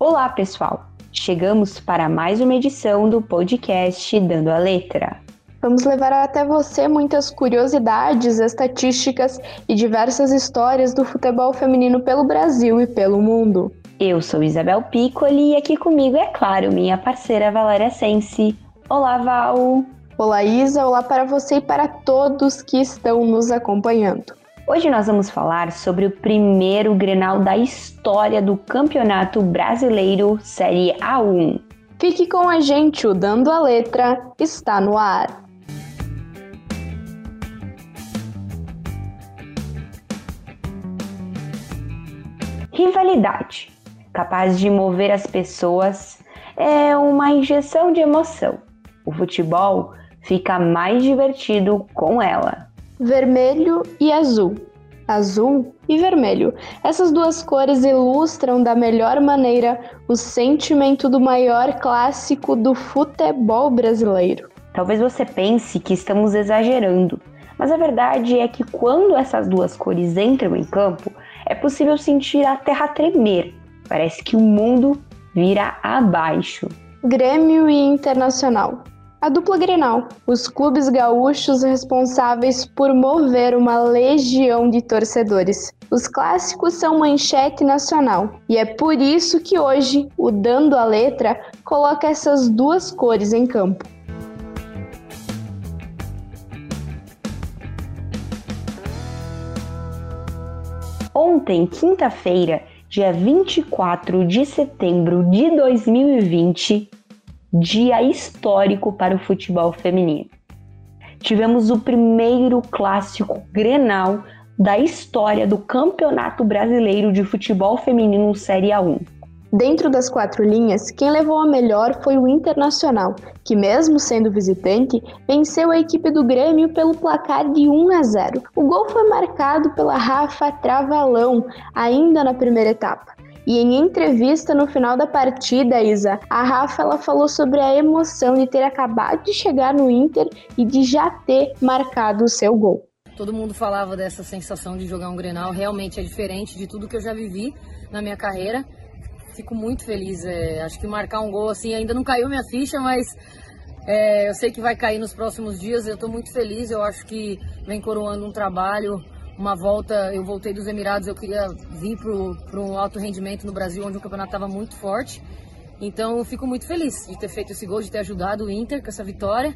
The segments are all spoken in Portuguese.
Olá, pessoal! Chegamos para mais uma edição do podcast Dando a Letra. Vamos levar até você muitas curiosidades, estatísticas e diversas histórias do futebol feminino pelo Brasil e pelo mundo. Eu sou Isabel Piccoli e aqui comigo, é claro, minha parceira Valéria Sense. Olá, Val! Olá, Isa! Olá para você e para todos que estão nos acompanhando. Hoje nós vamos falar sobre o primeiro Grenal da história do Campeonato Brasileiro Série A1. Fique com a gente, o Dando a Letra está no ar. Rivalidade, capaz de mover as pessoas, é uma injeção de emoção. O futebol fica mais divertido com ela vermelho e azul. Azul e vermelho. Essas duas cores ilustram da melhor maneira o sentimento do maior clássico do futebol brasileiro. Talvez você pense que estamos exagerando, mas a verdade é que quando essas duas cores entram em campo, é possível sentir a terra tremer. Parece que o mundo vira abaixo. Grêmio e Internacional. A dupla Grenal, os clubes gaúchos responsáveis por mover uma legião de torcedores. Os clássicos são manchete nacional e é por isso que hoje o Dando a Letra coloca essas duas cores em campo. Ontem, quinta-feira, dia 24 de setembro de 2020, dia histórico para o futebol feminino. Tivemos o primeiro clássico Grenal da história do Campeonato Brasileiro de Futebol Feminino Série A1. Dentro das quatro linhas, quem levou a melhor foi o Internacional, que, mesmo sendo visitante, venceu a equipe do Grêmio pelo placar de 1 a 0. O gol foi marcado pela Rafa Travalão, ainda na primeira etapa. E em entrevista no final da partida, Isa, a Rafa ela falou sobre a emoção de ter acabado de chegar no Inter e de já ter marcado o seu gol. Todo mundo falava dessa sensação de jogar um Grenal, realmente é diferente de tudo que eu já vivi na minha carreira. Fico muito feliz, é, acho que marcar um gol assim ainda não caiu minha ficha, mas é, eu sei que vai cair nos próximos dias. Eu estou muito feliz, eu acho que vem coroando um trabalho uma volta, eu voltei dos Emirados, eu queria vir para um alto rendimento no Brasil, onde o campeonato estava muito forte. Então fico muito feliz de ter feito esse gol, de ter ajudado o Inter com essa vitória.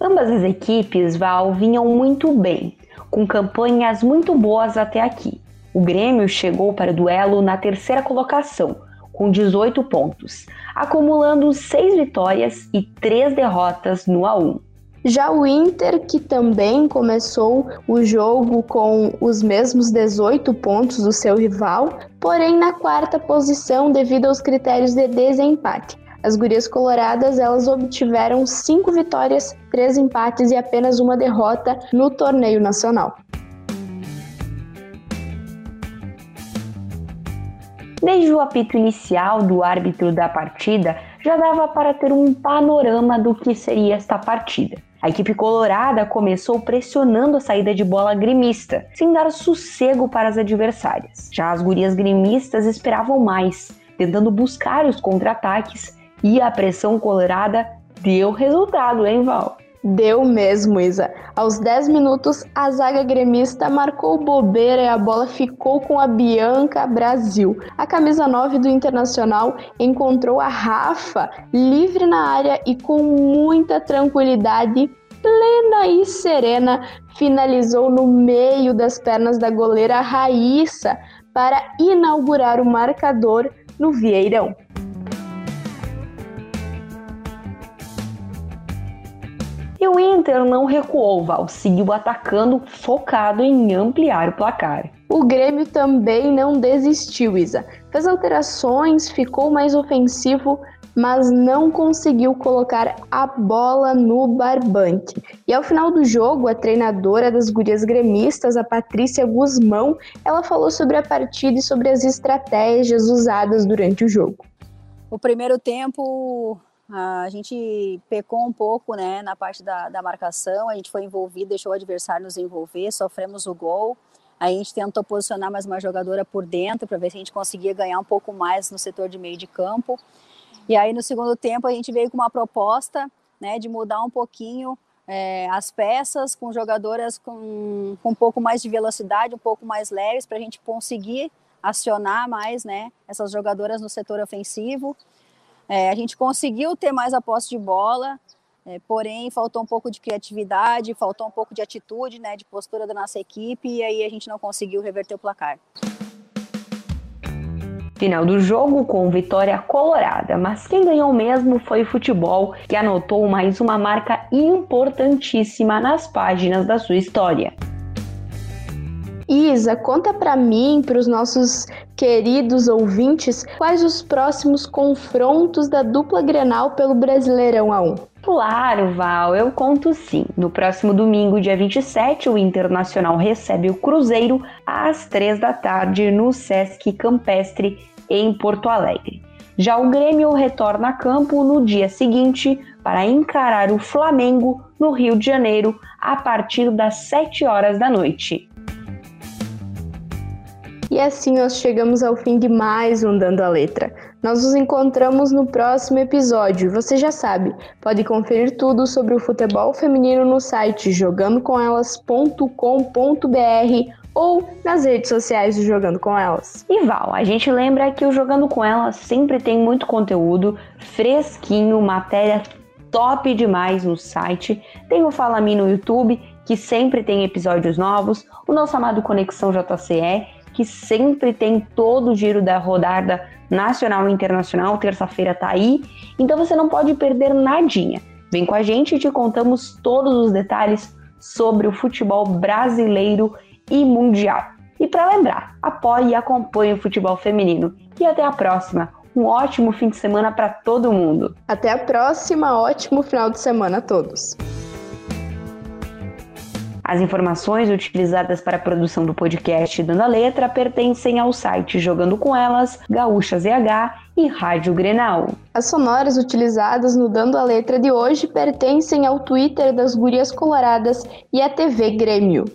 Ambas as equipes, Val, vinham muito bem, com campanhas muito boas até aqui. O Grêmio chegou para o duelo na terceira colocação, com 18 pontos, acumulando 6 vitórias e 3 derrotas no A1. Já o Inter, que também começou o jogo com os mesmos 18 pontos do seu rival, porém na quarta posição devido aos critérios de desempate. As gurias coloradas elas obtiveram cinco vitórias, três empates e apenas uma derrota no torneio nacional. Desde o apito inicial do árbitro da partida, já dava para ter um panorama do que seria esta partida. A equipe colorada começou pressionando a saída de bola gremista, sem dar sossego para as adversárias. Já as gurias gremistas esperavam mais, tentando buscar os contra-ataques, e a pressão colorada deu resultado, hein, Val? Deu mesmo, Isa. Aos 10 minutos, a zaga gremista marcou bobeira e a bola ficou com a Bianca Brasil. A camisa 9 do Internacional encontrou a Rafa livre na área e com muita tranquilidade, plena e serena, finalizou no meio das pernas da goleira Raíssa para inaugurar o marcador no Vieirão. Inter não recuou, Val, seguiu atacando, focado em ampliar o placar. O Grêmio também não desistiu, Isa. Fez alterações, ficou mais ofensivo, mas não conseguiu colocar a bola no barbante. E ao final do jogo, a treinadora das gurias gremistas, a Patrícia Guzmão, ela falou sobre a partida e sobre as estratégias usadas durante o jogo. O primeiro tempo a gente pecou um pouco né, na parte da, da marcação, a gente foi envolvido, deixou o adversário nos envolver, sofremos o gol. A gente tentou posicionar mais uma jogadora por dentro para ver se a gente conseguia ganhar um pouco mais no setor de meio de campo. E aí no segundo tempo a gente veio com uma proposta né, de mudar um pouquinho é, as peças com jogadoras com, com um pouco mais de velocidade, um pouco mais leves, para a gente conseguir acionar mais né, essas jogadoras no setor ofensivo. É, a gente conseguiu ter mais a posse de bola, é, porém faltou um pouco de criatividade, faltou um pouco de atitude, né, de postura da nossa equipe, e aí a gente não conseguiu reverter o placar. Final do jogo com vitória colorada, mas quem ganhou mesmo foi o futebol, que anotou mais uma marca importantíssima nas páginas da sua história. Isa, conta para mim, para os nossos queridos ouvintes, quais os próximos confrontos da dupla Grenal pelo Brasileirão A1. Claro, Val, eu conto sim. No próximo domingo, dia 27, o Internacional recebe o Cruzeiro às três da tarde no Sesc Campestre, em Porto Alegre. Já o Grêmio retorna a campo no dia seguinte para encarar o Flamengo no Rio de Janeiro a partir das 7 horas da noite. E assim nós chegamos ao fim de mais um Dando a Letra. Nós nos encontramos no próximo episódio. Você já sabe, pode conferir tudo sobre o futebol feminino no site jogandocomelas.com.br ou nas redes sociais do Jogando com Elas. E Val, a gente lembra que o Jogando com Elas sempre tem muito conteúdo fresquinho, matéria top demais no site. Tem o Fala Me no YouTube, que sempre tem episódios novos, o nosso amado Conexão JCE que sempre tem todo o giro da rodada nacional e internacional. Terça-feira tá aí, então você não pode perder nadinha. Vem com a gente e te contamos todos os detalhes sobre o futebol brasileiro e mundial. E para lembrar, apoie e acompanhe o futebol feminino. E até a próxima. Um ótimo fim de semana para todo mundo. Até a próxima, ótimo final de semana a todos. As informações utilizadas para a produção do podcast Dando a Letra pertencem ao site Jogando com Elas, Gaúcha ZH e Rádio Grenal. As sonoras utilizadas no Dando a Letra de hoje pertencem ao Twitter das Gurias Coloradas e à TV Grêmio.